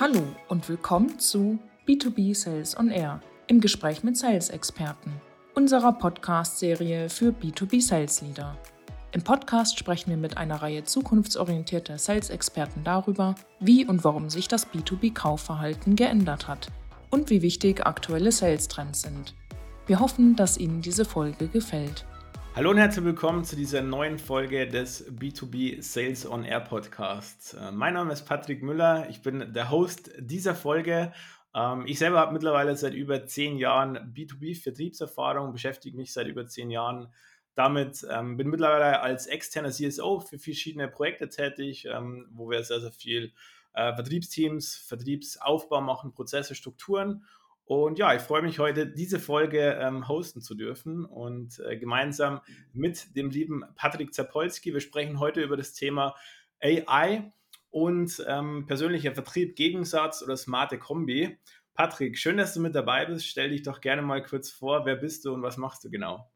Hallo und willkommen zu B2B Sales on Air im Gespräch mit Sales-Experten, unserer Podcast-Serie für B2B Sales Leader. Im Podcast sprechen wir mit einer Reihe zukunftsorientierter Sales-Experten darüber, wie und warum sich das B2B-Kaufverhalten geändert hat und wie wichtig aktuelle Sales-Trends sind. Wir hoffen, dass Ihnen diese Folge gefällt. Hallo und herzlich willkommen zu dieser neuen Folge des B2B Sales on Air Podcasts. Äh, mein Name ist Patrick Müller, ich bin der Host dieser Folge. Ähm, ich selber habe mittlerweile seit über zehn Jahren B2B-Vertriebserfahrung, beschäftige mich seit über zehn Jahren damit, ähm, bin mittlerweile als externer CSO für verschiedene Projekte tätig, ähm, wo wir sehr, sehr viel äh, Vertriebsteams, Vertriebsaufbau machen, Prozesse, Strukturen. Und ja, ich freue mich heute, diese Folge ähm, hosten zu dürfen und äh, gemeinsam mit dem lieben Patrick Zapolski. Wir sprechen heute über das Thema AI und ähm, persönlicher Vertrieb, Gegensatz oder smarte Kombi. Patrick, schön, dass du mit dabei bist. Stell dich doch gerne mal kurz vor. Wer bist du und was machst du genau?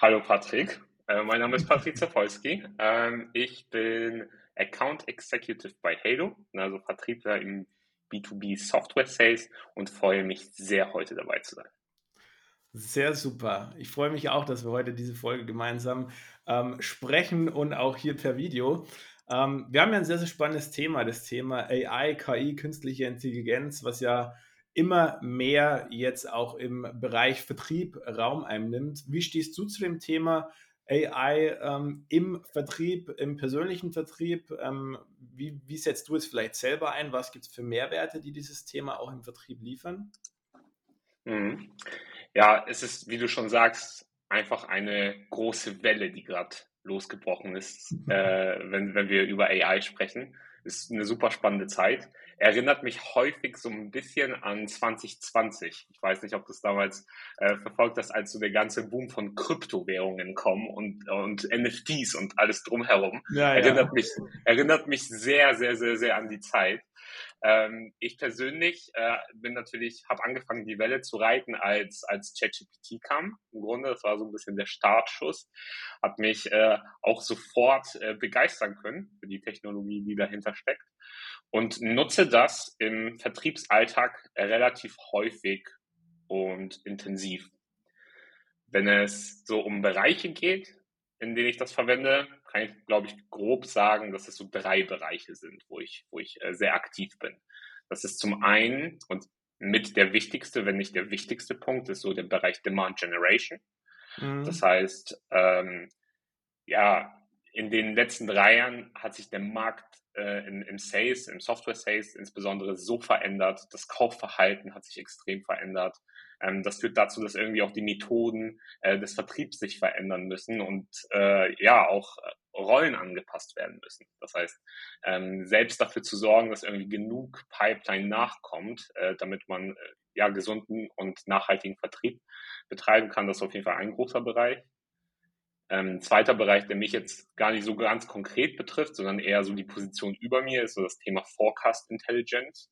Hallo Patrick, äh, mein Name ist Patrick Zapolski. Ähm, ich bin Account Executive bei Halo, also Vertriebler im B2B Software Sales und freue mich sehr, heute dabei zu sein. Sehr super. Ich freue mich auch, dass wir heute diese Folge gemeinsam ähm, sprechen und auch hier per Video. Ähm, wir haben ja ein sehr, sehr spannendes Thema, das Thema AI, KI, künstliche Intelligenz, was ja immer mehr jetzt auch im Bereich Vertrieb Raum einnimmt. Wie stehst du zu dem Thema AI ähm, im Vertrieb, im persönlichen Vertrieb? Ähm, wie, wie, setzt du es vielleicht selber ein? Was gibt es für Mehrwerte, die dieses Thema auch im Vertrieb liefern? Mhm. Ja, es ist, wie du schon sagst, einfach eine große Welle, die gerade losgebrochen ist, äh, wenn, wenn wir über AI sprechen. Ist eine super spannende Zeit erinnert mich häufig so ein bisschen an 2020. Ich weiß nicht, ob du es damals äh, verfolgt hast, als so der ganze Boom von Kryptowährungen kommen und, und NFTs und alles drumherum. Ja, erinnert, ja. Mich, erinnert mich sehr, sehr, sehr, sehr an die Zeit. Ähm, ich persönlich äh, bin natürlich, habe angefangen, die Welle zu reiten, als als ChatGPT kam. Im Grunde, das war so ein bisschen der Startschuss. Hat mich äh, auch sofort äh, begeistern können für die Technologie, die dahinter steckt und nutze das im Vertriebsalltag relativ häufig und intensiv. Wenn es so um Bereiche geht, in denen ich das verwende, kann ich, glaube ich, grob sagen, dass es so drei Bereiche sind, wo ich, wo ich äh, sehr aktiv bin. Das ist zum einen und mit der wichtigste, wenn nicht der wichtigste Punkt, ist so der Bereich Demand Generation. Mhm. Das heißt, ähm, ja, in den letzten drei Jahren hat sich der Markt äh, im, im Sales, im Software Sales insbesondere so verändert. Das Kaufverhalten hat sich extrem verändert. Ähm, das führt dazu, dass irgendwie auch die Methoden äh, des Vertriebs sich verändern müssen und äh, ja auch äh, Rollen angepasst werden müssen. Das heißt, ähm, selbst dafür zu sorgen, dass irgendwie genug Pipeline nachkommt, äh, damit man äh, ja gesunden und nachhaltigen Vertrieb betreiben kann, das ist auf jeden Fall ein großer Bereich. Ähm, zweiter Bereich, der mich jetzt gar nicht so ganz konkret betrifft, sondern eher so die Position über mir, ist so das Thema Forecast Intelligence.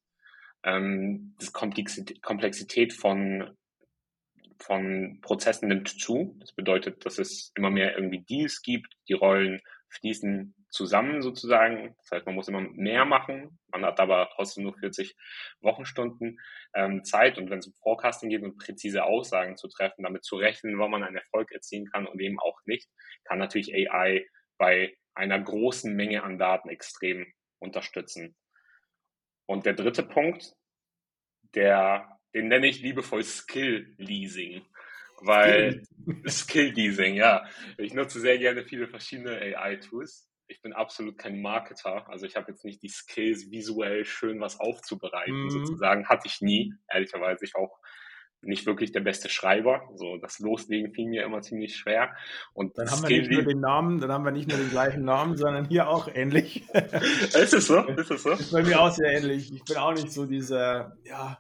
Ähm, das Komplexität von, von Prozessen nimmt zu. Das bedeutet, dass es immer mehr irgendwie Deals gibt, die Rollen fließen zusammen sozusagen. Das heißt, man muss immer mehr machen. Man hat aber trotzdem nur 40 Wochenstunden ähm, Zeit. Und wenn es um Forecasting geht und präzise Aussagen zu treffen, damit zu rechnen, wann man einen Erfolg erzielen kann und eben auch nicht, kann natürlich AI bei einer großen Menge an Daten extrem unterstützen. Und der dritte Punkt, der, den nenne ich liebevoll Skill Leasing weil Skill Leasing, ja. Ich nutze sehr gerne viele verschiedene AI-Tools ich bin absolut kein Marketer. Also ich habe jetzt nicht die Skills, visuell schön was aufzubereiten, mhm. sozusagen. Hatte ich nie, ehrlicherweise. Ich auch nicht wirklich der beste Schreiber. So das Loslegen fiel mir immer ziemlich schwer. Und dann haben wir nicht nur den Namen, dann haben wir nicht nur den gleichen Namen, sondern hier auch ähnlich. ist es so? Ist es so? Ist bei mir auch sehr ähnlich. Ich bin auch nicht so dieser, ja,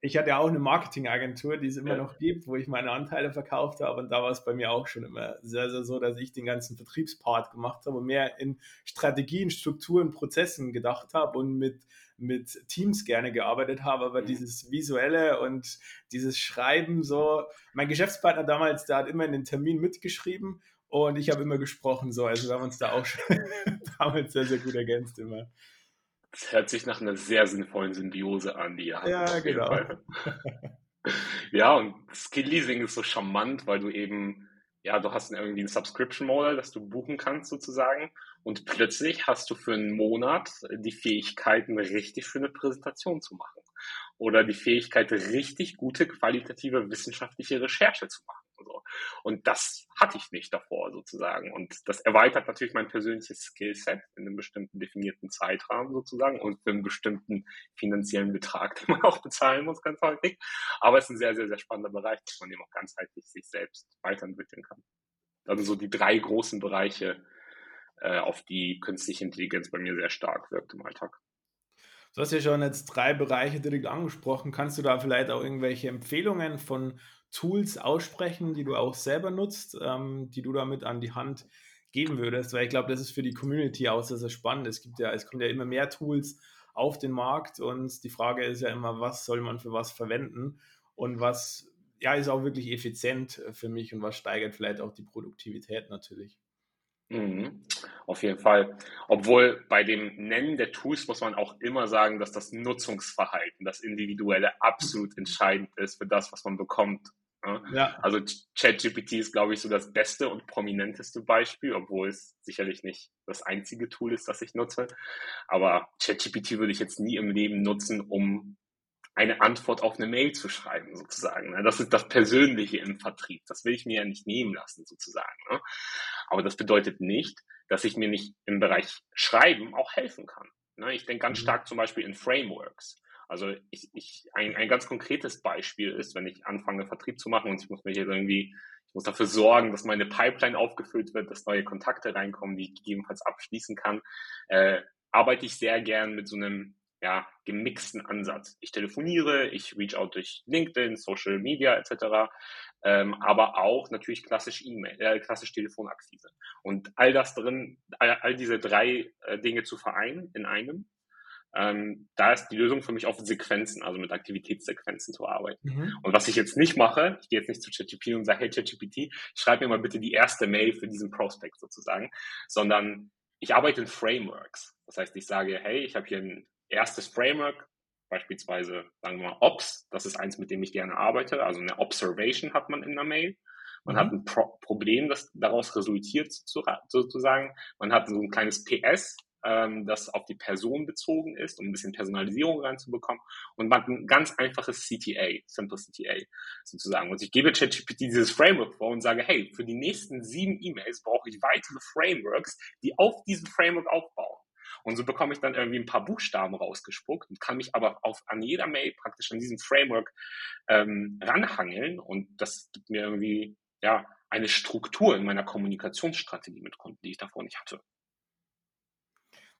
ich hatte ja auch eine Marketingagentur, die es immer ja. noch gibt, wo ich meine Anteile verkauft habe. Und da war es bei mir auch schon immer sehr, sehr so, dass ich den ganzen Vertriebspart gemacht habe und mehr in Strategien, Strukturen, Prozessen gedacht habe und mit, mit Teams gerne gearbeitet habe. Aber mhm. dieses Visuelle und dieses Schreiben so, mein Geschäftspartner damals, der hat immer in den Termin mitgeschrieben und ich habe immer gesprochen. So, also wir haben uns da auch schon damals sehr, sehr gut ergänzt immer. Das hört sich nach einer sehr sinnvollen Symbiose an, die ihr habt. Ja, genau. ja, und Skill Leasing ist so charmant, weil du eben, ja, du hast irgendwie ein Subscription Model, das du buchen kannst sozusagen. Und plötzlich hast du für einen Monat die Fähigkeiten, richtig für eine Präsentation zu machen. Oder die Fähigkeit, richtig gute qualitative wissenschaftliche Recherche zu machen. So. Und das hatte ich nicht davor sozusagen. Und das erweitert natürlich mein persönliches Skillset in einem bestimmten definierten Zeitrahmen sozusagen und für einen bestimmten finanziellen Betrag, den man auch bezahlen muss, ganz häufig. Aber es ist ein sehr, sehr, sehr spannender Bereich, dass man eben auch ganzheitlich sich selbst weiterentwickeln kann. Also so die drei großen Bereiche, äh, auf die künstliche Intelligenz bei mir sehr stark wirkt im Alltag. Du hast ja schon jetzt drei Bereiche direkt angesprochen. Kannst du da vielleicht auch irgendwelche Empfehlungen von Tools aussprechen, die du auch selber nutzt, ähm, die du damit an die Hand geben würdest? Weil ich glaube, das ist für die Community auch sehr, sehr spannend. Es gibt ja, es kommen ja immer mehr Tools auf den Markt und die Frage ist ja immer, was soll man für was verwenden und was ja ist auch wirklich effizient für mich und was steigert vielleicht auch die Produktivität natürlich. Mhm. Auf jeden Fall. Obwohl bei dem Nennen der Tools muss man auch immer sagen, dass das Nutzungsverhalten, das Individuelle absolut entscheidend ist für das, was man bekommt. Ja. Also ChatGPT ist, glaube ich, so das beste und prominenteste Beispiel, obwohl es sicherlich nicht das einzige Tool ist, das ich nutze. Aber ChatGPT würde ich jetzt nie im Leben nutzen, um eine Antwort auf eine Mail zu schreiben, sozusagen. Ne? Das ist das Persönliche im Vertrieb. Das will ich mir ja nicht nehmen lassen, sozusagen. Ne? Aber das bedeutet nicht, dass ich mir nicht im Bereich Schreiben auch helfen kann. Ne? Ich denke ganz mhm. stark zum Beispiel in Frameworks. Also ich, ich, ein, ein ganz konkretes Beispiel ist, wenn ich anfange, Vertrieb zu machen und ich muss mich jetzt irgendwie, ich muss dafür sorgen, dass meine Pipeline aufgefüllt wird, dass neue Kontakte reinkommen, die ich gegebenenfalls abschließen kann, äh, arbeite ich sehr gern mit so einem ja, gemixten Ansatz. Ich telefoniere, ich reach out durch LinkedIn, Social Media etc., ähm, aber auch natürlich klassisch E-Mail, äh, klassisch Telefonakquise. Und all das drin, all, all diese drei äh, Dinge zu vereinen in einem, ähm, da ist die Lösung für mich auf Sequenzen, also mit Aktivitätssequenzen zu arbeiten. Mhm. Und was ich jetzt nicht mache, ich gehe jetzt nicht zu ChatGPT und sage, hey ChatGPT, schreib mir mal bitte die erste Mail für diesen Prospect sozusagen, sondern ich arbeite in Frameworks. Das heißt, ich sage, hey, ich habe hier ein erstes Framework, beispielsweise sagen wir mal Ops, das ist eins, mit dem ich gerne arbeite, also eine Observation hat man in der Mail. Man mhm. hat ein Pro Problem, das daraus resultiert sozusagen. Man hat so ein kleines PS, ähm, das auf die Person bezogen ist, um ein bisschen Personalisierung reinzubekommen. Und man ein ganz einfaches CTA, Simple CTA sozusagen. Und ich gebe ChatGPT dieses Framework vor und sage, hey, für die nächsten sieben E-Mails brauche ich weitere Frameworks, die auf diesem Framework aufbauen. Und so bekomme ich dann irgendwie ein paar Buchstaben rausgespuckt und kann mich aber auf, an jeder Mail praktisch an diesem Framework ähm, ranhangeln. Und das gibt mir irgendwie ja eine Struktur in meiner Kommunikationsstrategie mit Kunden, die ich davor nicht hatte.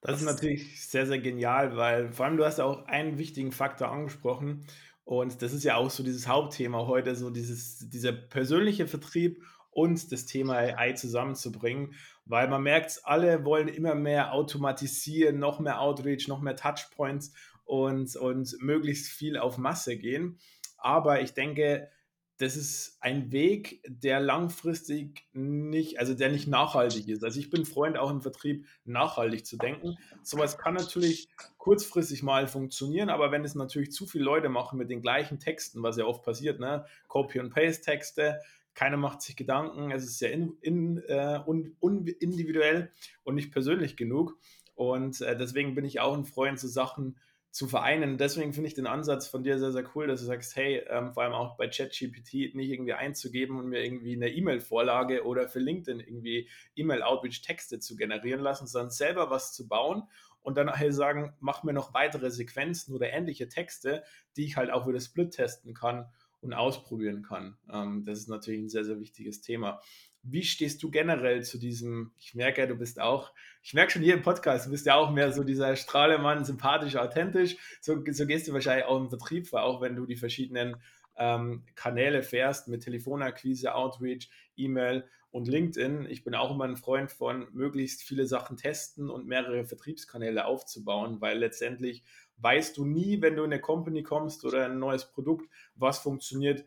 Das ist natürlich sehr, sehr genial, weil vor allem du hast auch einen wichtigen Faktor angesprochen und das ist ja auch so dieses Hauptthema heute, so dieses, dieser persönliche Vertrieb und das Thema AI zusammenzubringen, weil man merkt, alle wollen immer mehr automatisieren, noch mehr Outreach, noch mehr Touchpoints und, und möglichst viel auf Masse gehen. Aber ich denke, das ist ein Weg, der langfristig nicht, also der nicht nachhaltig ist. Also ich bin Freund auch im Vertrieb, nachhaltig zu denken. Sowas kann natürlich kurzfristig mal funktionieren, aber wenn es natürlich zu viele Leute machen mit den gleichen Texten, was ja oft passiert, ne, Copy und Paste Texte, keiner macht sich Gedanken, es ist sehr in, in, äh, un, un, individuell und nicht persönlich genug. Und äh, deswegen bin ich auch ein Freund, so Sachen zu vereinen. Deswegen finde ich den Ansatz von dir sehr, sehr cool, dass du sagst, hey, ähm, vor allem auch bei ChatGPT nicht irgendwie einzugeben und mir irgendwie eine E-Mail-Vorlage oder für LinkedIn irgendwie E-Mail-Outreach-Texte zu generieren lassen, sondern selber was zu bauen und dann halt sagen, mach mir noch weitere Sequenzen oder ähnliche Texte, die ich halt auch wieder Split testen kann und ausprobieren kann. Ähm, das ist natürlich ein sehr, sehr wichtiges Thema. Wie stehst du generell zu diesem, ich merke ja, du bist auch, ich merke schon hier im Podcast, du bist ja auch mehr so dieser Strahlemann, sympathisch, authentisch. So, so gehst du wahrscheinlich auch im Vertrieb vor, auch wenn du die verschiedenen ähm, Kanäle fährst mit Telefonakquise, Outreach, E-Mail und LinkedIn. Ich bin auch immer ein Freund von möglichst viele Sachen testen und mehrere Vertriebskanäle aufzubauen, weil letztendlich weißt du nie, wenn du in eine Company kommst oder ein neues Produkt, was funktioniert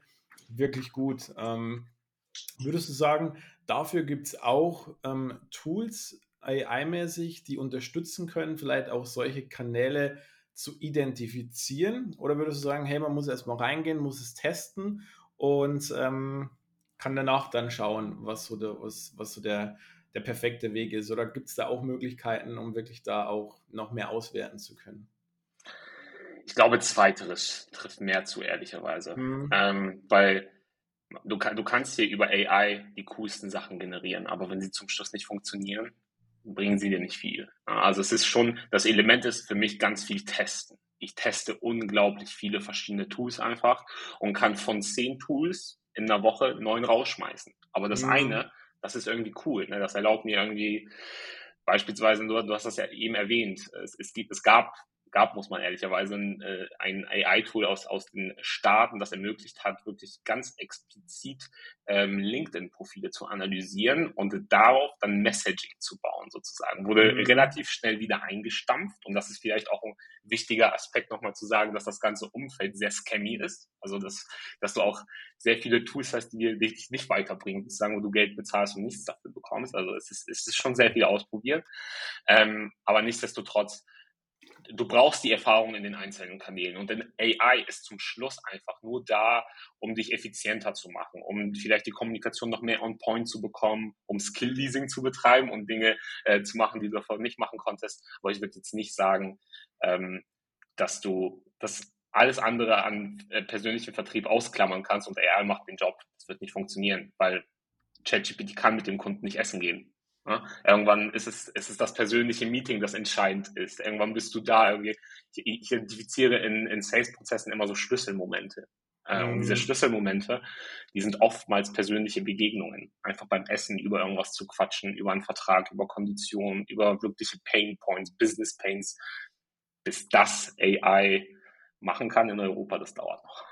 wirklich gut. Ähm, würdest du sagen, dafür gibt es auch ähm, Tools, AI-mäßig, die unterstützen können, vielleicht auch solche Kanäle zu identifizieren? Oder würdest du sagen, hey, man muss erstmal reingehen, muss es testen und ähm, kann danach dann schauen, was so der, was, was so der, der perfekte Weg ist? Oder gibt es da auch Möglichkeiten, um wirklich da auch noch mehr auswerten zu können? Ich glaube, zweiteres trifft mehr zu, ehrlicherweise. Mhm. Ähm, weil du, du kannst hier über AI die coolsten Sachen generieren, aber wenn sie zum Schluss nicht funktionieren, bringen sie dir nicht viel. Also es ist schon, das Element ist für mich ganz viel testen. Ich teste unglaublich viele verschiedene Tools einfach und kann von zehn Tools in einer Woche neun rausschmeißen. Aber das mhm. eine, das ist irgendwie cool. Ne? Das erlaubt mir irgendwie, beispielsweise, du, du hast das ja eben erwähnt, es, es, gibt, es gab gab, muss man ehrlicherweise, ein, äh, ein AI-Tool aus, aus den Staaten, das ermöglicht hat, wirklich ganz explizit ähm, LinkedIn-Profile zu analysieren und darauf dann Messaging zu bauen, sozusagen. Wurde mhm. relativ schnell wieder eingestampft und das ist vielleicht auch ein wichtiger Aspekt nochmal zu sagen, dass das ganze Umfeld sehr scammy ist. Also, dass, dass du auch sehr viele Tools hast, die dich nicht weiterbringen, sozusagen, wo du Geld bezahlst und nichts dafür bekommst. Also, es ist, es ist schon sehr viel ausprobiert. Ähm, aber nichtsdestotrotz, du brauchst die Erfahrung in den einzelnen Kanälen. Und denn AI ist zum Schluss einfach nur da, um dich effizienter zu machen, um vielleicht die Kommunikation noch mehr on point zu bekommen, um Skill-Leasing zu betreiben und Dinge äh, zu machen, die du davor nicht machen konntest. Aber ich würde jetzt nicht sagen, ähm, dass du das alles andere an äh, persönlichem Vertrieb ausklammern kannst und AI macht den Job. Das wird nicht funktionieren, weil ChatGPT kann mit dem Kunden nicht essen gehen. Ja, irgendwann ist es, ist es das persönliche Meeting, das entscheidend ist. Irgendwann bist du da. Irgendwie. Ich, ich identifiziere in, in Sales-Prozessen immer so Schlüsselmomente. Mhm. Und diese Schlüsselmomente, die sind oftmals persönliche Begegnungen. Einfach beim Essen über irgendwas zu quatschen, über einen Vertrag, über Konditionen, über wirkliche Pain Points, Business Pains. Bis das AI machen kann in Europa, das dauert noch.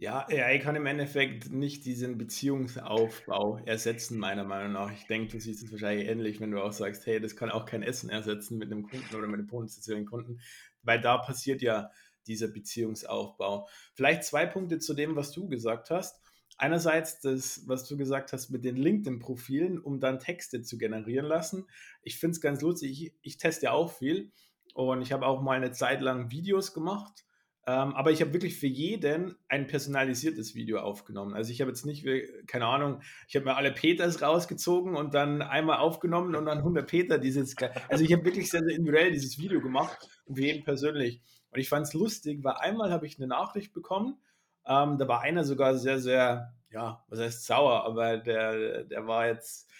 Ja, AI kann im Endeffekt nicht diesen Beziehungsaufbau ersetzen, meiner Meinung nach. Ich denke, du siehst es wahrscheinlich ähnlich, wenn du auch sagst, hey, das kann auch kein Essen ersetzen mit einem Kunden oder mit einem potenziellen Kunden, weil da passiert ja dieser Beziehungsaufbau. Vielleicht zwei Punkte zu dem, was du gesagt hast. Einerseits das, was du gesagt hast mit den LinkedIn-Profilen, um dann Texte zu generieren lassen. Ich finde es ganz lustig. Ich, ich teste ja auch viel und ich habe auch mal eine Zeit lang Videos gemacht ähm, aber ich habe wirklich für jeden ein personalisiertes Video aufgenommen. Also ich habe jetzt nicht, keine Ahnung, ich habe mir alle Peters rausgezogen und dann einmal aufgenommen und dann 100 Peter dieses. Also ich habe wirklich sehr, sehr individuell dieses Video gemacht und für jeden persönlich. Und ich fand es lustig, weil einmal habe ich eine Nachricht bekommen, ähm, da war einer sogar sehr, sehr, ja, was heißt sauer, aber der, der war jetzt,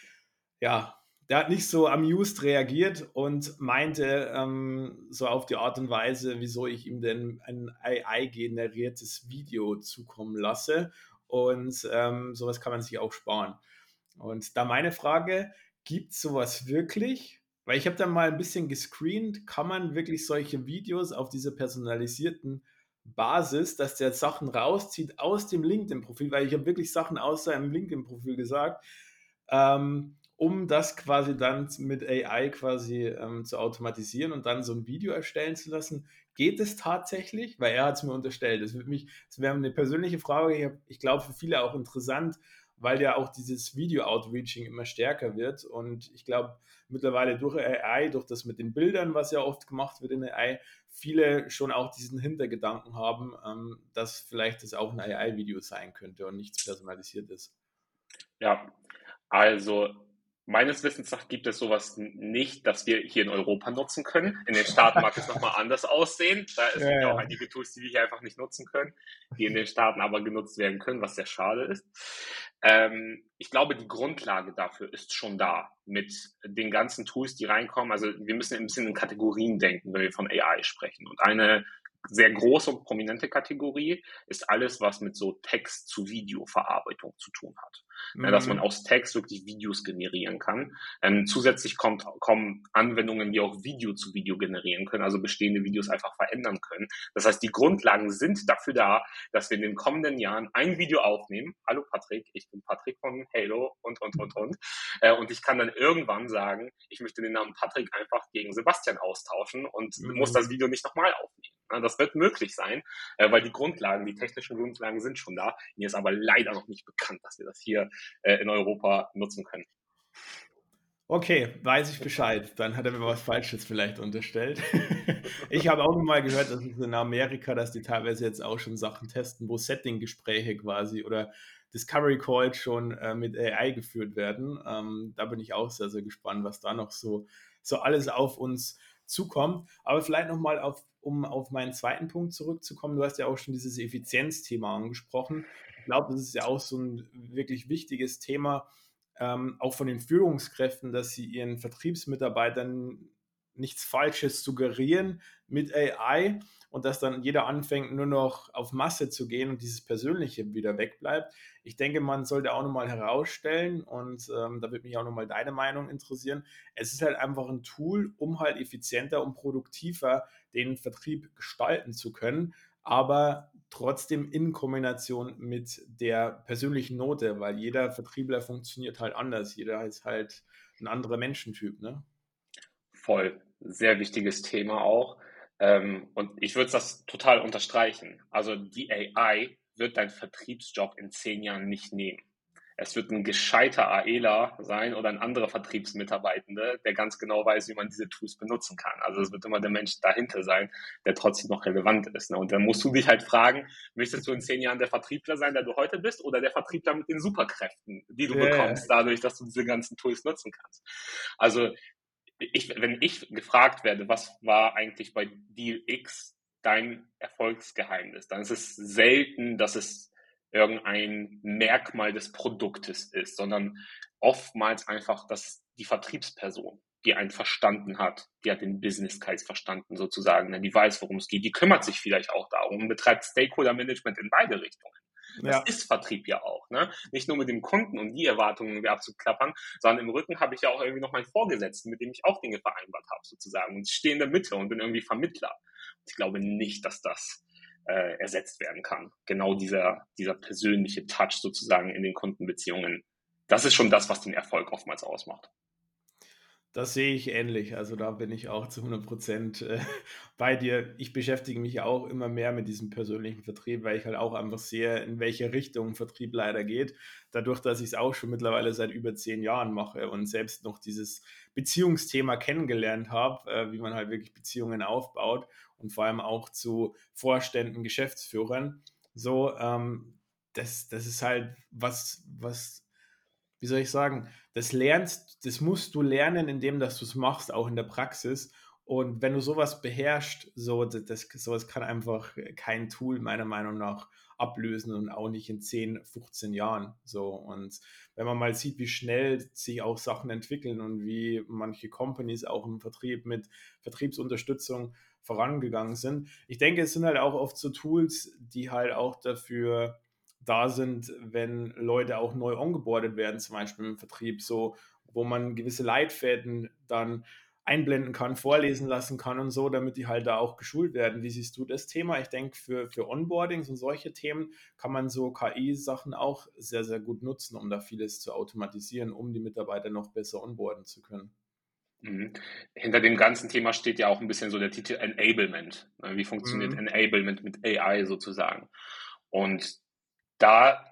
ja, der hat nicht so amused reagiert und meinte ähm, so auf die Art und Weise, wieso ich ihm denn ein AI-generiertes Video zukommen lasse. Und ähm, sowas kann man sich auch sparen. Und da meine Frage, gibt es sowas wirklich? Weil ich habe da mal ein bisschen gescreent, kann man wirklich solche Videos auf dieser personalisierten Basis, dass der Sachen rauszieht aus dem LinkedIn-Profil, weil ich habe wirklich Sachen aus seinem LinkedIn-Profil gesagt, ähm, um das quasi dann mit AI quasi ähm, zu automatisieren und dann so ein Video erstellen zu lassen. Geht es tatsächlich? Weil er hat es mir unterstellt. Das, das wäre eine persönliche Frage. Ich, glaube, für viele auch interessant, weil ja auch dieses Video-Outreaching immer stärker wird. Und ich glaube, mittlerweile durch AI, durch das mit den Bildern, was ja oft gemacht wird in AI, viele schon auch diesen Hintergedanken haben, ähm, dass vielleicht das auch ein AI-Video sein könnte und nichts personalisiertes. Ja, also Meines Wissens nach gibt es sowas nicht, dass wir hier in Europa nutzen können. In den Staaten mag es nochmal anders aussehen. Da sind ja, ja auch einige Tools, die wir hier einfach nicht nutzen können, die in den Staaten aber genutzt werden können, was sehr schade ist. Ähm, ich glaube, die Grundlage dafür ist schon da mit den ganzen Tools, die reinkommen. Also wir müssen ein bisschen in Kategorien denken, wenn wir von AI sprechen. Und eine sehr große und prominente Kategorie ist alles, was mit so Text zu Video-Verarbeitung zu tun hat. Mhm. Ja, dass man mhm. aus Text wirklich Videos generieren kann. Ähm, zusätzlich kommt, kommen Anwendungen, die auch Video zu Video generieren können, also bestehende Videos einfach verändern können. Das heißt, die Grundlagen sind dafür da, dass wir in den kommenden Jahren ein Video aufnehmen. Hallo Patrick, ich bin Patrick von Halo und, und, und, und. Äh, und ich kann dann irgendwann sagen, ich möchte den Namen Patrick einfach gegen Sebastian austauschen und mhm. muss das Video nicht nochmal aufnehmen. Das wird möglich sein, äh, weil die Grundlagen, die technischen Grundlagen sind schon da. Mir ist aber leider noch nicht bekannt, dass wir das hier äh, in Europa nutzen können. Okay, weiß ich Bescheid. Dann hat er mir was Falsches vielleicht unterstellt. ich habe auch mal gehört, dass in Amerika, dass die teilweise jetzt auch schon Sachen testen, wo Setting-Gespräche quasi oder Discovery Calls schon äh, mit AI geführt werden. Ähm, da bin ich auch sehr, sehr gespannt, was da noch so, so alles auf uns zukommt. Aber vielleicht nochmal auf, um auf meinen zweiten Punkt zurückzukommen. Du hast ja auch schon dieses Effizienzthema angesprochen. Ich glaube, das ist ja auch so ein wirklich wichtiges Thema ähm, auch von den Führungskräften, dass sie ihren Vertriebsmitarbeitern nichts Falsches suggerieren mit AI und dass dann jeder anfängt, nur noch auf Masse zu gehen und dieses Persönliche wieder wegbleibt. Ich denke, man sollte auch nochmal herausstellen und ähm, da würde mich auch nochmal deine Meinung interessieren. Es ist halt einfach ein Tool, um halt effizienter und produktiver den Vertrieb gestalten zu können aber trotzdem in Kombination mit der persönlichen Note, weil jeder Vertriebler funktioniert halt anders. Jeder ist halt ein anderer Menschentyp, ne? Voll. Sehr wichtiges Thema auch. Ähm, und ich würde das total unterstreichen. Also die AI wird deinen Vertriebsjob in zehn Jahren nicht nehmen es wird ein gescheiter AELA sein oder ein anderer Vertriebsmitarbeitende, der ganz genau weiß, wie man diese Tools benutzen kann. Also es wird immer der Mensch dahinter sein, der trotzdem noch relevant ist. Ne? Und dann musst du dich halt fragen, möchtest du in zehn Jahren der Vertriebler sein, der du heute bist, oder der Vertriebler mit den Superkräften, die du yeah. bekommst, dadurch, dass du diese ganzen Tools nutzen kannst. Also ich, wenn ich gefragt werde, was war eigentlich bei Deal X dein Erfolgsgeheimnis, dann ist es selten, dass es irgendein Merkmal des Produktes ist, sondern oftmals einfach, dass die Vertriebsperson, die einen verstanden hat, die hat den Business Case verstanden sozusagen, ne, die weiß, worum es geht, die kümmert sich vielleicht auch darum, betreibt Stakeholder Management in beide Richtungen. Das ja. ist Vertrieb ja auch, ne? Nicht nur mit dem Kunden und die Erwartungen irgendwie abzuklappern, sondern im Rücken habe ich ja auch irgendwie noch meinen Vorgesetzten, mit dem ich auch Dinge vereinbart habe, sozusagen. Und ich stehe in der Mitte und bin irgendwie Vermittler. Und ich glaube nicht, dass das äh, ersetzt werden kann. Genau dieser, dieser persönliche Touch sozusagen in den Kundenbeziehungen. Das ist schon das, was den Erfolg oftmals ausmacht. Das sehe ich ähnlich. Also da bin ich auch zu 100 Prozent äh, bei dir. Ich beschäftige mich auch immer mehr mit diesem persönlichen Vertrieb, weil ich halt auch einfach sehe, in welche Richtung Vertrieb leider geht. Dadurch, dass ich es auch schon mittlerweile seit über zehn Jahren mache und selbst noch dieses Beziehungsthema kennengelernt habe, äh, wie man halt wirklich Beziehungen aufbaut und vor allem auch zu Vorständen, Geschäftsführern. So, ähm, das, das ist halt was, was wie soll ich sagen, das lernst, das musst du lernen, indem dass du es machst, auch in der Praxis. Und wenn du sowas beherrschst, so, das, sowas kann einfach kein Tool meiner Meinung nach ablösen und auch nicht in 10, 15 Jahren. So. Und wenn man mal sieht, wie schnell sich auch Sachen entwickeln und wie manche Companies auch im Vertrieb mit Vertriebsunterstützung vorangegangen sind. Ich denke, es sind halt auch oft so Tools, die halt auch dafür da sind, wenn Leute auch neu ongeboardet werden, zum Beispiel im Vertrieb, so, wo man gewisse Leitfäden dann einblenden kann, vorlesen lassen kann und so, damit die halt da auch geschult werden. Wie siehst du das Thema? Ich denke, für, für Onboardings und solche Themen kann man so KI-Sachen auch sehr, sehr gut nutzen, um da vieles zu automatisieren, um die Mitarbeiter noch besser onboarden zu können. Mhm. Hinter dem ganzen Thema steht ja auch ein bisschen so der Titel Enablement. Ne? Wie funktioniert mhm. Enablement mit AI sozusagen? Und da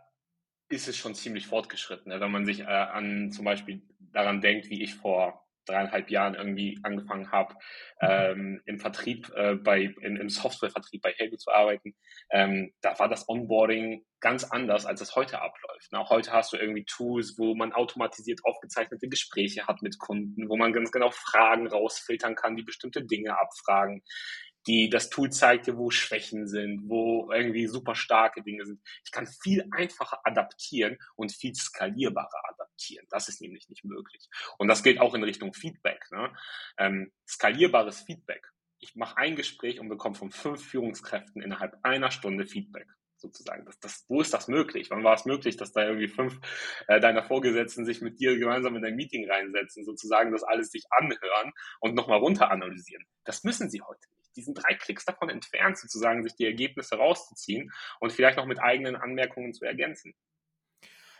ist es schon ziemlich fortgeschritten. Ne? Wenn man sich äh, an zum Beispiel daran denkt, wie ich vor dreieinhalb Jahren irgendwie angefangen habe, mhm. ähm, im Vertrieb, äh, bei, in, im Softwarevertrieb bei Helgo zu arbeiten, ähm, da war das Onboarding ganz anders, als es heute abläuft. Na, heute hast du irgendwie Tools, wo man automatisiert aufgezeichnete Gespräche hat mit Kunden, wo man ganz genau Fragen rausfiltern kann, die bestimmte Dinge abfragen die das Tool zeigt dir, wo Schwächen sind, wo irgendwie super starke Dinge sind. Ich kann viel einfacher adaptieren und viel skalierbarer adaptieren. Das ist nämlich nicht möglich. Und das gilt auch in Richtung Feedback. Ne? Ähm, skalierbares Feedback. Ich mache ein Gespräch und bekomme von fünf Führungskräften innerhalb einer Stunde Feedback sozusagen. Das, das, wo ist das möglich? Wann war es möglich, dass da irgendwie fünf äh, deiner Vorgesetzten sich mit dir gemeinsam in ein Meeting reinsetzen, sozusagen das alles sich anhören und nochmal runter analysieren? Das müssen sie heute die sind drei Klicks davon entfernt, sozusagen sich die Ergebnisse rauszuziehen und vielleicht noch mit eigenen Anmerkungen zu ergänzen.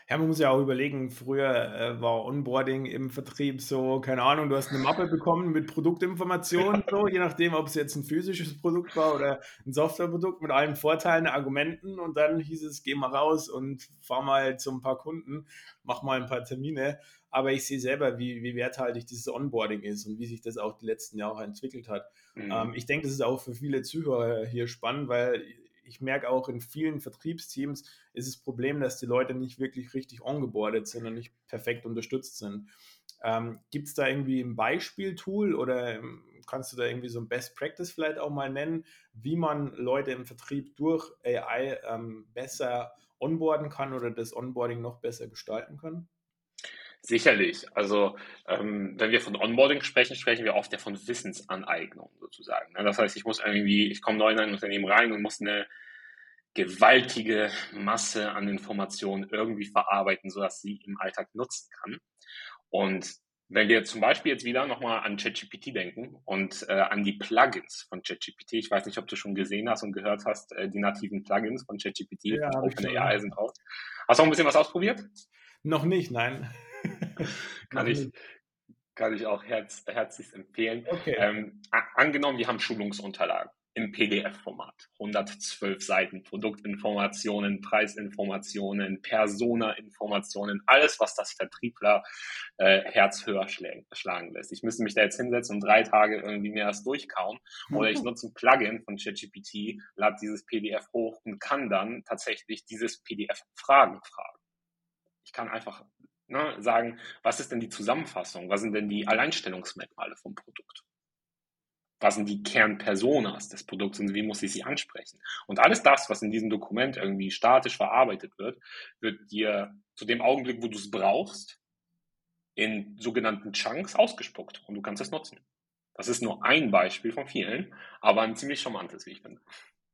Ja, man muss ja auch überlegen, früher äh, war Onboarding im Vertrieb so, keine Ahnung, du hast eine Mappe bekommen mit Produktinformationen, so, je nachdem, ob es jetzt ein physisches Produkt war oder ein Softwareprodukt mit allen Vorteilen, Argumenten und dann hieß es, geh mal raus und fahr mal zu ein paar Kunden, mach mal ein paar Termine. Aber ich sehe selber, wie, wie werthaltig dieses Onboarding ist und wie sich das auch die letzten Jahre entwickelt hat. Mhm. Ähm, ich denke, das ist auch für viele Zuhörer hier spannend, weil ich merke auch in vielen Vertriebsteams ist das Problem, dass die Leute nicht wirklich richtig ongeboardet sind und nicht perfekt unterstützt sind. Ähm, Gibt es da irgendwie ein Beispieltool oder ähm, kannst du da irgendwie so ein Best Practice vielleicht auch mal nennen, wie man Leute im Vertrieb durch AI ähm, besser onboarden kann oder das Onboarding noch besser gestalten kann? Sicherlich. Also ähm, wenn wir von Onboarding sprechen, sprechen wir oft ja von Wissensaneignung sozusagen. Ne? Das heißt, ich muss irgendwie, ich komme neu in ein Unternehmen rein und muss eine gewaltige Masse an Informationen irgendwie verarbeiten, sodass sie im Alltag nutzen kann. Und wenn wir zum Beispiel jetzt wieder nochmal an ChatGPT denken und äh, an die Plugins von ChatGPT, ich weiß nicht, ob du schon gesehen hast und gehört hast, äh, die nativen Plugins von ChatGPT, ja, OpenAI sind raus. Hast du auch ein bisschen was ausprobiert? Noch nicht, nein. kann, ich, kann ich auch herz, herzlich empfehlen. Okay. Ähm, angenommen, wir haben Schulungsunterlagen im PDF-Format. 112 Seiten, Produktinformationen, Preisinformationen, Persona-Informationen, alles, was das Vertriebler äh, Herz höher schlagen lässt. Ich müsste mich da jetzt hinsetzen und drei Tage irgendwie mehr das durchkauen. Oder ich nutze ein Plugin von ChatGPT, lade dieses PDF hoch und kann dann tatsächlich dieses PDF Fragen fragen. Ich kann einfach Ne, sagen, was ist denn die Zusammenfassung? Was sind denn die Alleinstellungsmerkmale vom Produkt? Was sind die Kernpersonas des Produkts und wie muss ich sie ansprechen? Und alles das, was in diesem Dokument irgendwie statisch verarbeitet wird, wird dir zu dem Augenblick, wo du es brauchst, in sogenannten Chunks ausgespuckt und du kannst es nutzen. Das ist nur ein Beispiel von vielen, aber ein ziemlich charmantes, wie ich finde.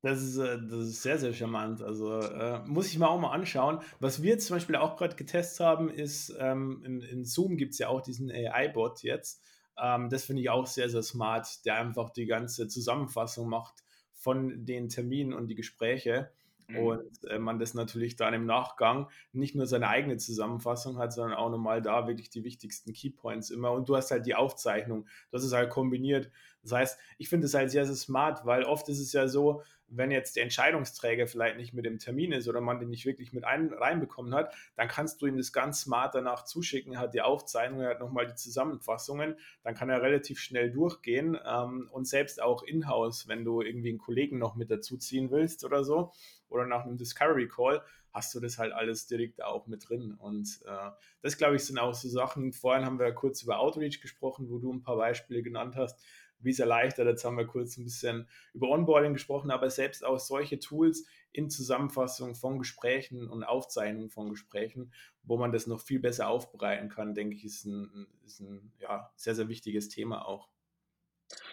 Das ist, äh, das ist sehr, sehr charmant. Also äh, muss ich mir auch mal anschauen. Was wir jetzt zum Beispiel auch gerade getestet haben, ist, ähm, in, in Zoom gibt es ja auch diesen AI-Bot jetzt. Ähm, das finde ich auch sehr, sehr smart, der einfach die ganze Zusammenfassung macht von den Terminen und die Gespräche. Mhm. Und äh, man das natürlich dann im Nachgang nicht nur seine eigene Zusammenfassung hat, sondern auch nochmal da wirklich die wichtigsten Keypoints immer. Und du hast halt die Aufzeichnung. Das ist halt kombiniert. Das heißt, ich finde es halt sehr, sehr smart, weil oft ist es ja so, wenn jetzt der Entscheidungsträger vielleicht nicht mit dem Termin ist oder man den nicht wirklich mit ein, reinbekommen hat, dann kannst du ihm das ganz smart danach zuschicken, er hat die Aufzeichnung, er hat nochmal die Zusammenfassungen, dann kann er relativ schnell durchgehen ähm, und selbst auch in-house, wenn du irgendwie einen Kollegen noch mit dazu ziehen willst oder so oder nach einem Discovery Call, hast du das halt alles direkt auch mit drin. Und äh, das, glaube ich, sind auch so Sachen. Vorhin haben wir kurz über Outreach gesprochen, wo du ein paar Beispiele genannt hast wie es erleichtert. Jetzt haben wir kurz ein bisschen über Onboarding gesprochen, aber selbst auch solche Tools in Zusammenfassung von Gesprächen und Aufzeichnung von Gesprächen, wo man das noch viel besser aufbereiten kann, denke ich, ist ein, ist ein ja, sehr, sehr wichtiges Thema auch.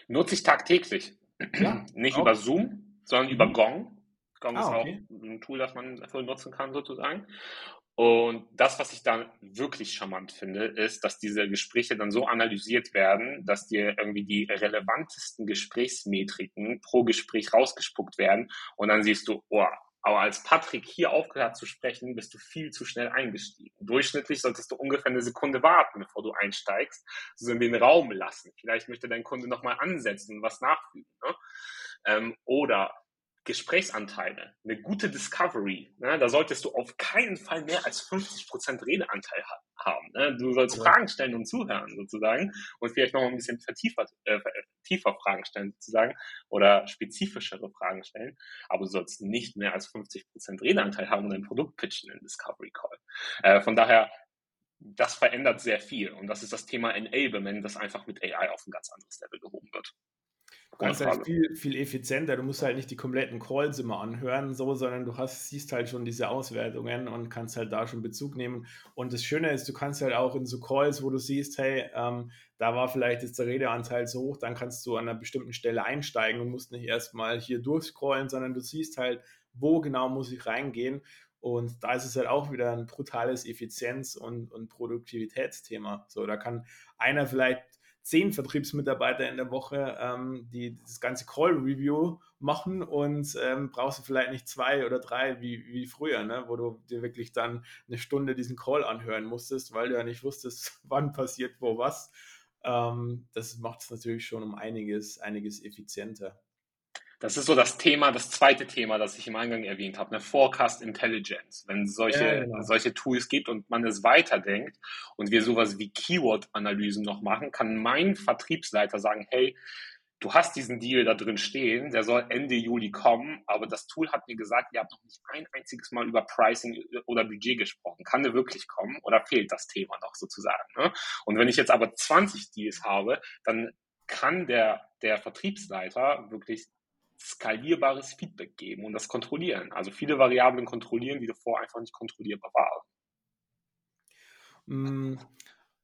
Nutze ich tagtäglich. Ja, Nicht auch. über Zoom, sondern über mhm. Gong. Gong ah, ist okay. auch ein Tool, das man dafür nutzen kann, sozusagen. Und das, was ich dann wirklich charmant finde, ist, dass diese Gespräche dann so analysiert werden, dass dir irgendwie die relevantesten Gesprächsmetriken pro Gespräch rausgespuckt werden. Und dann siehst du, oh, aber als Patrick hier aufgehört zu sprechen, bist du viel zu schnell eingestiegen. Durchschnittlich solltest du ungefähr eine Sekunde warten, bevor du einsteigst, so in den Raum lassen. Vielleicht möchte dein Kunde nochmal ansetzen und was nachfügen. Ne? Ähm, oder Gesprächsanteile, eine gute Discovery, ne, da solltest du auf keinen Fall mehr als 50% Redeanteil ha haben. Ne? Du sollst ja. Fragen stellen und zuhören sozusagen und vielleicht noch ein bisschen vertiefer, äh, tiefer Fragen stellen sozusagen oder spezifischere Fragen stellen, aber du sollst nicht mehr als 50% Redeanteil haben und ein Produkt pitchen in Discovery Call. Äh, von daher das verändert sehr viel. Und das ist das Thema Enablement, das einfach mit AI auf ein ganz anderes Level gehoben wird. Du kannst halt viel, viel effizienter, du musst halt nicht die kompletten Calls immer anhören, so, sondern du hast, siehst halt schon diese Auswertungen und kannst halt da schon Bezug nehmen. Und das Schöne ist, du kannst halt auch in so Calls, wo du siehst, hey, ähm, da war vielleicht jetzt der Redeanteil so hoch, dann kannst du an einer bestimmten Stelle einsteigen und musst nicht erstmal hier durchscrollen, sondern du siehst halt, wo genau muss ich reingehen. Und da ist es halt auch wieder ein brutales Effizienz- und, und Produktivitätsthema. So, da kann einer vielleicht zehn Vertriebsmitarbeiter in der Woche, ähm, die das ganze Call-Review machen und ähm, brauchst du vielleicht nicht zwei oder drei wie, wie früher, ne? wo du dir wirklich dann eine Stunde diesen Call anhören musstest, weil du ja nicht wusstest, wann passiert wo was. Ähm, das macht es natürlich schon um einiges, einiges effizienter. Das ist so das Thema, das zweite Thema, das ich im Eingang erwähnt habe, eine Forecast Intelligence. Wenn es solche, ja, genau. solche Tools gibt und man es weiterdenkt und wir sowas wie Keyword-Analysen noch machen, kann mein Vertriebsleiter sagen, hey, du hast diesen Deal da drin stehen, der soll Ende Juli kommen, aber das Tool hat mir gesagt, ihr habt noch nicht ein einziges Mal über Pricing oder Budget gesprochen. Kann der wirklich kommen oder fehlt das Thema noch sozusagen? Ne? Und wenn ich jetzt aber 20 Deals habe, dann kann der, der Vertriebsleiter wirklich skalierbares Feedback geben und das kontrollieren. Also viele Variablen kontrollieren, die davor einfach nicht kontrollierbar waren. Mm,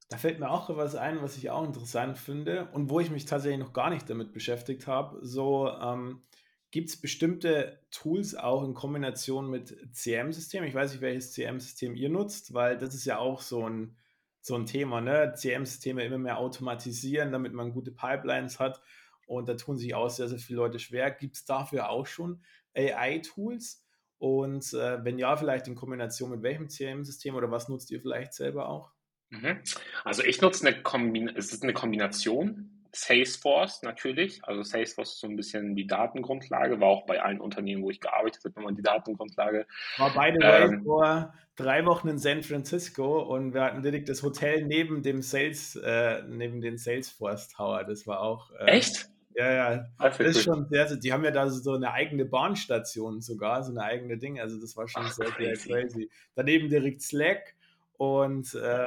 da fällt mir auch was ein, was ich auch interessant finde und wo ich mich tatsächlich noch gar nicht damit beschäftigt habe. So ähm, gibt es bestimmte Tools auch in Kombination mit CM-Systemen. Ich weiß nicht, welches CM-System ihr nutzt, weil das ist ja auch so ein, so ein Thema. Ne? CM-Systeme immer mehr automatisieren, damit man gute Pipelines hat. Und da tun sich auch sehr, sehr viele Leute schwer. Gibt es dafür auch schon AI-Tools? Und äh, wenn ja, vielleicht in Kombination mit welchem CRM-System oder was nutzt ihr vielleicht selber auch? Mhm. Also ich nutze eine, Kombin es ist eine Kombination Salesforce natürlich. Also Salesforce ist so ein bisschen die Datengrundlage, war auch bei allen Unternehmen, wo ich gearbeitet habe, immer die Datengrundlage. War beide ähm, vor drei Wochen in San Francisco und wir hatten direkt das Hotel neben dem Sales, äh, neben den Salesforce Tower. Das war auch. Äh, Echt? Ja, ja. Das, ist schon sehr, die haben ja da so eine eigene Bahnstation sogar, so eine eigene Ding. Also das war schon Ach, sehr, sehr crazy. Daneben direkt Slack und äh,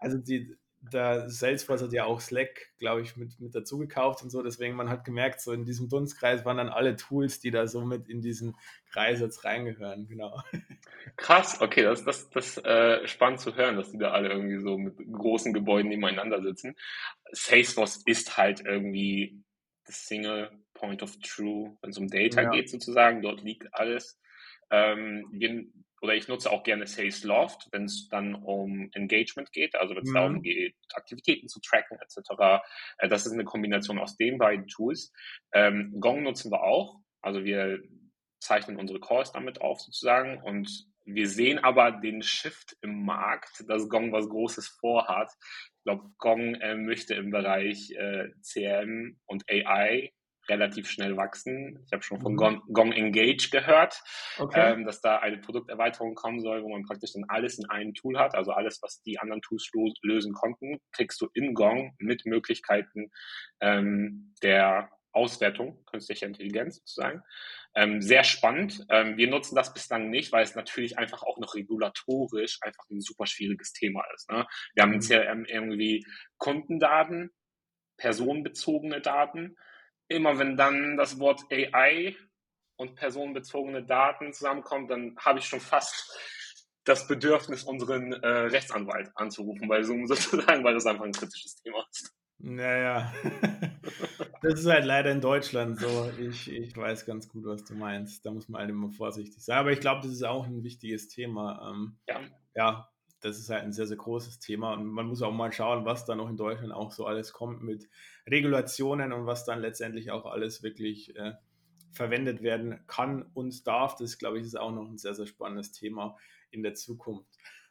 also die, da Salesforce hat ja auch Slack, glaube ich, mit, mit dazu gekauft und so. Deswegen, man hat gemerkt, so in diesem Dunstkreis waren dann alle Tools, die da so mit in diesen Kreis jetzt reingehören, genau. Krass, okay, das ist das, das, äh, spannend zu hören, dass die da alle irgendwie so mit großen Gebäuden nebeneinander sitzen. Salesforce ist halt irgendwie Single Point of True, wenn es um Data ja. geht sozusagen, dort liegt alles. Ähm, oder ich nutze auch gerne Sales Loft, wenn es dann um Engagement geht, also wenn es mhm. darum geht, Aktivitäten zu tracken etc. Äh, das ist eine Kombination aus den beiden Tools. Ähm, Gong nutzen wir auch, also wir zeichnen unsere Calls damit auf sozusagen und wir sehen aber den Shift im Markt, dass Gong was Großes vorhat. Ich glaube, Gong äh, möchte im Bereich äh, CM und AI relativ schnell wachsen. Ich habe schon von mhm. Gong, Gong Engage gehört, okay. ähm, dass da eine Produkterweiterung kommen soll, wo man praktisch dann alles in einem Tool hat. Also alles, was die anderen Tools lösen konnten, kriegst du in Gong mit Möglichkeiten ähm, der Auswertung, künstlicher Intelligenz sozusagen. Ähm, sehr spannend. Ähm, wir nutzen das bislang nicht, weil es natürlich einfach auch noch regulatorisch einfach ein super schwieriges Thema ist. Ne? Wir haben mhm. CRM irgendwie Kundendaten, personenbezogene Daten immer wenn dann das Wort AI und personenbezogene Daten zusammenkommt, dann habe ich schon fast das Bedürfnis, unseren äh, Rechtsanwalt anzurufen, weil so, sozusagen, weil das einfach ein kritisches Thema ist. Naja, das ist halt leider in Deutschland so. Ich, ich weiß ganz gut, was du meinst. Da muss man halt immer vorsichtig sein. Aber ich glaube, das ist auch ein wichtiges Thema. Ähm, ja. ja, das ist halt ein sehr, sehr großes Thema und man muss auch mal schauen, was da noch in Deutschland auch so alles kommt mit Regulationen und was dann letztendlich auch alles wirklich äh, verwendet werden kann und darf. Das, glaube ich, ist auch noch ein sehr, sehr spannendes Thema in der Zukunft.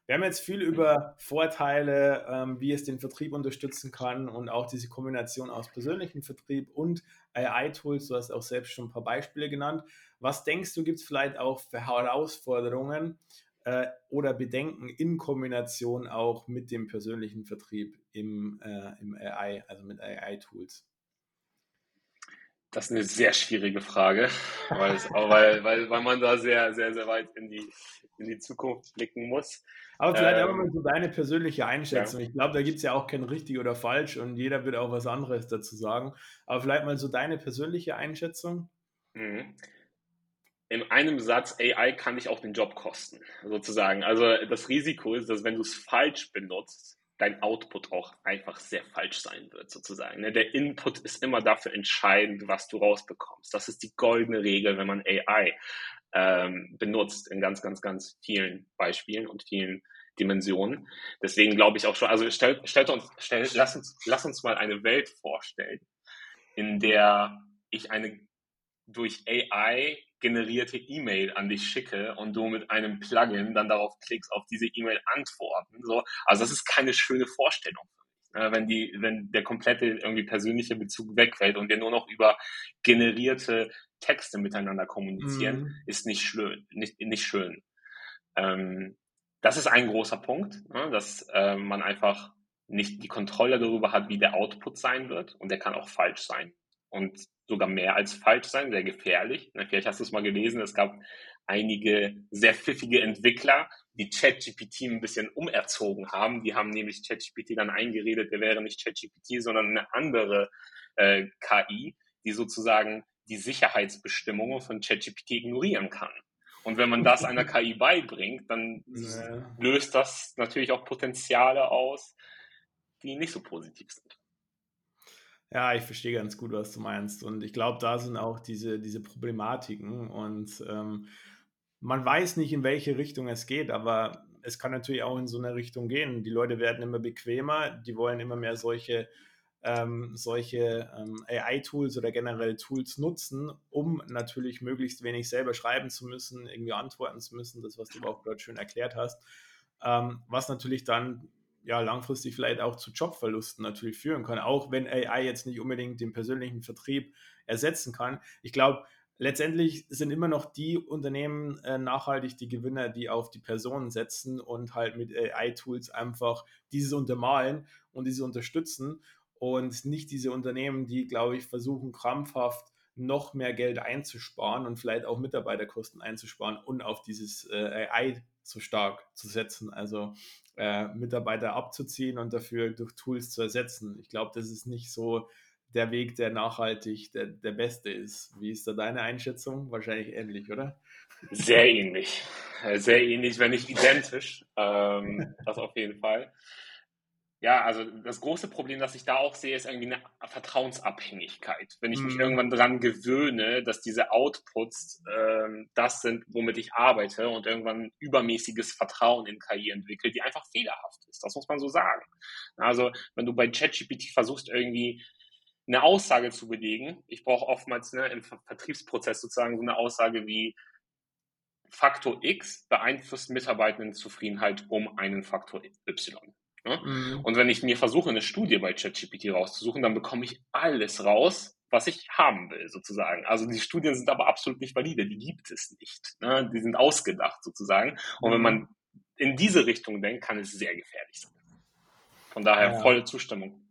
Wir haben jetzt viel über Vorteile, ähm, wie es den Vertrieb unterstützen kann und auch diese Kombination aus persönlichem Vertrieb und AI-Tools. Du hast auch selbst schon ein paar Beispiele genannt. Was denkst du, gibt es vielleicht auch für Herausforderungen, äh, oder Bedenken in Kombination auch mit dem persönlichen Vertrieb im, äh, im AI, also mit AI-Tools? Das ist eine sehr schwierige Frage, weil, es, weil, weil, weil man da sehr, sehr, sehr weit in die, in die Zukunft blicken muss. Aber vielleicht ähm, auch mal so deine persönliche Einschätzung. Ja. Ich glaube, da gibt es ja auch kein richtig oder falsch und jeder wird auch was anderes dazu sagen. Aber vielleicht mal so deine persönliche Einschätzung. Mhm in einem Satz, AI kann dich auch den Job kosten, sozusagen. Also das Risiko ist, dass wenn du es falsch benutzt, dein Output auch einfach sehr falsch sein wird, sozusagen. Ne? Der Input ist immer dafür entscheidend, was du rausbekommst. Das ist die goldene Regel, wenn man AI ähm, benutzt in ganz, ganz, ganz vielen Beispielen und vielen Dimensionen. Deswegen glaube ich auch schon, also stellt, stellt uns, stellt, lass uns, lass uns mal eine Welt vorstellen, in der ich eine durch AI generierte E-Mail an dich schicke und du mit einem Plugin dann darauf klickst, auf diese E-Mail antworten. So, also das ist keine schöne Vorstellung äh, wenn die, wenn der komplette irgendwie persönliche Bezug wegfällt und wir nur noch über generierte Texte miteinander kommunizieren, mhm. ist nicht schön, nicht, nicht schön. Ähm, das ist ein großer Punkt, ne, dass äh, man einfach nicht die Kontrolle darüber hat, wie der Output sein wird und der kann auch falsch sein und sogar mehr als falsch sein, sehr gefährlich. Vielleicht hast du es mal gelesen, es gab einige sehr pfiffige Entwickler, die ChatGPT ein bisschen umerzogen haben. Die haben nämlich ChatGPT dann eingeredet, der wäre nicht ChatGPT, sondern eine andere äh, KI, die sozusagen die Sicherheitsbestimmungen von ChatGPT ignorieren kann. Und wenn man das einer KI beibringt, dann ja. löst das natürlich auch Potenziale aus, die nicht so positiv sind. Ja, ich verstehe ganz gut, was du meinst. Und ich glaube, da sind auch diese, diese Problematiken. Und ähm, man weiß nicht, in welche Richtung es geht, aber es kann natürlich auch in so eine Richtung gehen. Die Leute werden immer bequemer, die wollen immer mehr solche, ähm, solche ähm, AI-Tools oder generell Tools nutzen, um natürlich möglichst wenig selber schreiben zu müssen, irgendwie antworten zu müssen, das, was du auch gerade schön erklärt hast. Ähm, was natürlich dann ja langfristig vielleicht auch zu Jobverlusten natürlich führen kann, auch wenn AI jetzt nicht unbedingt den persönlichen Vertrieb ersetzen kann. Ich glaube, letztendlich sind immer noch die Unternehmen äh, nachhaltig die Gewinner, die auf die Personen setzen und halt mit AI-Tools einfach dieses untermalen und diese unterstützen und nicht diese Unternehmen, die, glaube ich, versuchen krampfhaft noch mehr Geld einzusparen und vielleicht auch Mitarbeiterkosten einzusparen und auf dieses äh, AI so stark zu setzen, also äh, Mitarbeiter abzuziehen und dafür durch Tools zu ersetzen. Ich glaube, das ist nicht so der Weg, der nachhaltig der, der beste ist. Wie ist da deine Einschätzung? Wahrscheinlich ähnlich, oder? Sehr ähnlich. Äh, sehr ähnlich, wenn nicht identisch. Ähm, das auf jeden Fall. Ja, also das große Problem, das ich da auch sehe, ist irgendwie eine Vertrauensabhängigkeit. Wenn ich mich mm. irgendwann daran gewöhne, dass diese Outputs ähm, das sind, womit ich arbeite und irgendwann übermäßiges Vertrauen in KI entwickelt, die einfach fehlerhaft ist. Das muss man so sagen. Also wenn du bei ChatGPT versuchst, irgendwie eine Aussage zu belegen. Ich brauche oftmals ne, im Vertriebsprozess sozusagen so eine Aussage wie Faktor X beeinflusst Mitarbeitendenzufriedenheit um einen Faktor Y. Ne? Mhm. Und wenn ich mir versuche, eine Studie bei ChatGPT rauszusuchen, dann bekomme ich alles raus, was ich haben will, sozusagen. Also die Studien sind aber absolut nicht valide, die gibt es nicht. Ne? Die sind ausgedacht, sozusagen. Und wenn mhm. man in diese Richtung denkt, kann es sehr gefährlich sein. Von daher ja. volle Zustimmung.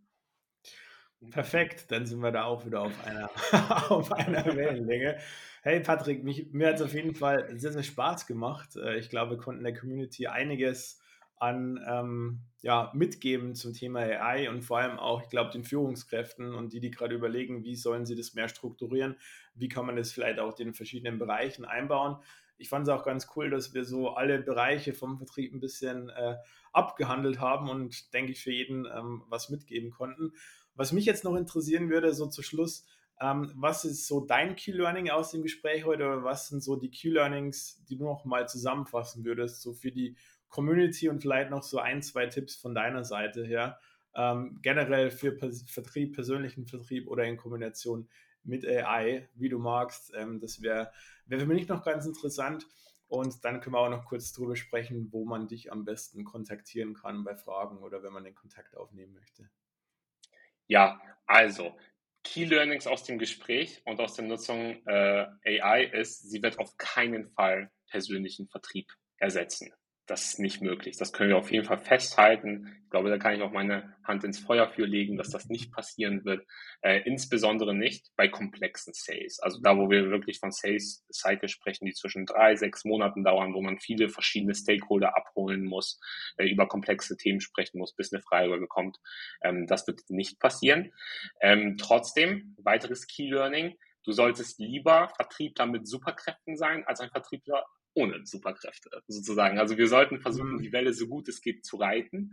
Perfekt, dann sind wir da auch wieder auf einer, auf einer Wellenlänge. Hey Patrick, mich, mir hat es auf jeden Fall sehr, sehr Spaß gemacht. Äh, ich glaube, wir konnten der Community einiges an ähm, ja, mitgeben zum Thema AI und vor allem auch, ich glaube, den Führungskräften und die, die gerade überlegen, wie sollen sie das mehr strukturieren, wie kann man das vielleicht auch in verschiedenen Bereichen einbauen. Ich fand es auch ganz cool, dass wir so alle Bereiche vom Vertrieb ein bisschen äh, abgehandelt haben und denke ich für jeden ähm, was mitgeben konnten. Was mich jetzt noch interessieren würde, so zu Schluss, ähm, was ist so dein Key Learning aus dem Gespräch heute oder was sind so die Key Learnings, die du noch mal zusammenfassen würdest, so für die Community und vielleicht noch so ein, zwei Tipps von deiner Seite her, ähm, generell für Pers Vertrieb, persönlichen Vertrieb oder in Kombination mit AI, wie du magst. Ähm, das wäre wär für mich noch ganz interessant. Und dann können wir auch noch kurz darüber sprechen, wo man dich am besten kontaktieren kann bei Fragen oder wenn man den Kontakt aufnehmen möchte. Ja, also Key Learnings aus dem Gespräch und aus der Nutzung äh, AI ist, sie wird auf keinen Fall persönlichen Vertrieb ersetzen das ist nicht möglich. Das können wir auf jeden Fall festhalten. Ich glaube, da kann ich auch meine Hand ins Feuer für legen, dass das nicht passieren wird. Äh, insbesondere nicht bei komplexen Sales. Also da, wo wir wirklich von Sales Cycles sprechen, die zwischen drei, sechs Monaten dauern, wo man viele verschiedene Stakeholder abholen muss, äh, über komplexe Themen sprechen muss, bis eine Frage bekommt. Ähm, das wird nicht passieren. Ähm, trotzdem, weiteres Key Learning. Du solltest lieber Vertriebler mit Superkräften sein, als ein Vertriebler ohne Superkräfte sozusagen. Also wir sollten versuchen, mhm. die Welle so gut es geht zu reiten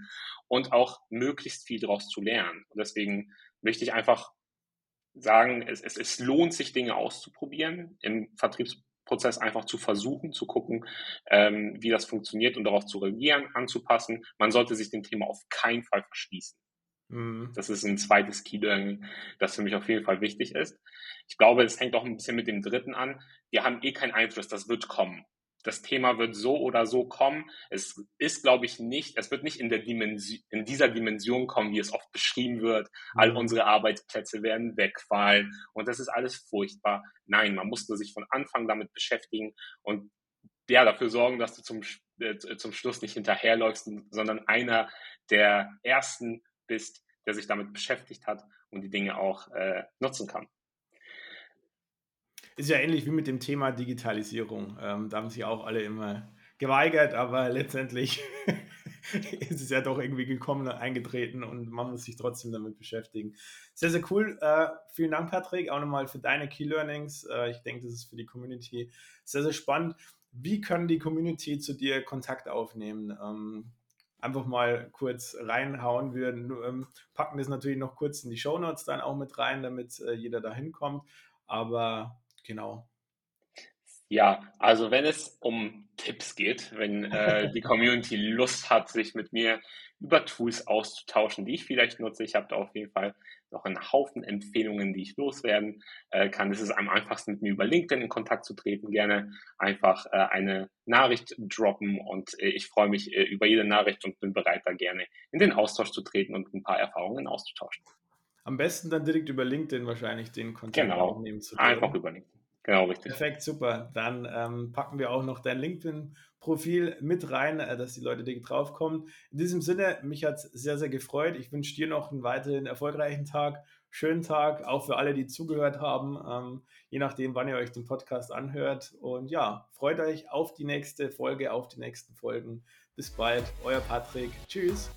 und auch möglichst viel daraus zu lernen. Und deswegen möchte ich einfach sagen, es, es, es lohnt sich, Dinge auszuprobieren im Vertriebs Prozess einfach zu versuchen, zu gucken, ähm, wie das funktioniert und darauf zu reagieren, anzupassen. Man sollte sich dem Thema auf keinen Fall verschließen. Mhm. Das ist ein zweites Key Learning, das für mich auf jeden Fall wichtig ist. Ich glaube, es hängt auch ein bisschen mit dem dritten an. Wir haben eh keinen Einfluss, das wird kommen das Thema wird so oder so kommen. Es ist, glaube ich, nicht, es wird nicht in, der Dimension, in dieser Dimension kommen, wie es oft beschrieben wird. Mhm. All unsere Arbeitsplätze werden wegfallen und das ist alles furchtbar. Nein, man musste sich von Anfang damit beschäftigen und ja, dafür sorgen, dass du zum, äh, zum Schluss nicht hinterherläufst, sondern einer der ersten bist, der sich damit beschäftigt hat und die Dinge auch äh, nutzen kann. Ist ja ähnlich wie mit dem Thema Digitalisierung. Ähm, da haben sich auch alle immer geweigert, aber letztendlich ist es ja doch irgendwie gekommen, eingetreten und man muss sich trotzdem damit beschäftigen. Sehr, sehr cool. Äh, vielen Dank, Patrick, auch nochmal für deine Key Learnings. Äh, ich denke, das ist für die Community sehr, sehr spannend. Wie können die Community zu dir Kontakt aufnehmen? Ähm, einfach mal kurz reinhauen. Wir ähm, packen das natürlich noch kurz in die Show Notes dann auch mit rein, damit äh, jeder da hinkommt. Aber Genau. Ja, also wenn es um Tipps geht, wenn äh, die Community Lust hat, sich mit mir über Tools auszutauschen, die ich vielleicht nutze, ich habe da auf jeden Fall noch einen Haufen Empfehlungen, die ich loswerden äh, kann. Es ist am einfachsten, mit mir über LinkedIn in Kontakt zu treten. Gerne einfach äh, eine Nachricht droppen und äh, ich freue mich äh, über jede Nachricht und bin bereit, da gerne in den Austausch zu treten und ein paar Erfahrungen auszutauschen. Am besten dann direkt über LinkedIn wahrscheinlich den Kontakt genau. aufnehmen zu können. Einfach über LinkedIn. Genau, richtig. Perfekt, super. Dann ähm, packen wir auch noch dein LinkedIn-Profil mit rein, äh, dass die Leute direkt draufkommen. In diesem Sinne, mich hat es sehr, sehr gefreut. Ich wünsche dir noch einen weiteren erfolgreichen Tag, schönen Tag, auch für alle, die zugehört haben, ähm, je nachdem, wann ihr euch den Podcast anhört. Und ja, freut euch auf die nächste Folge, auf die nächsten Folgen. Bis bald, euer Patrick. Tschüss.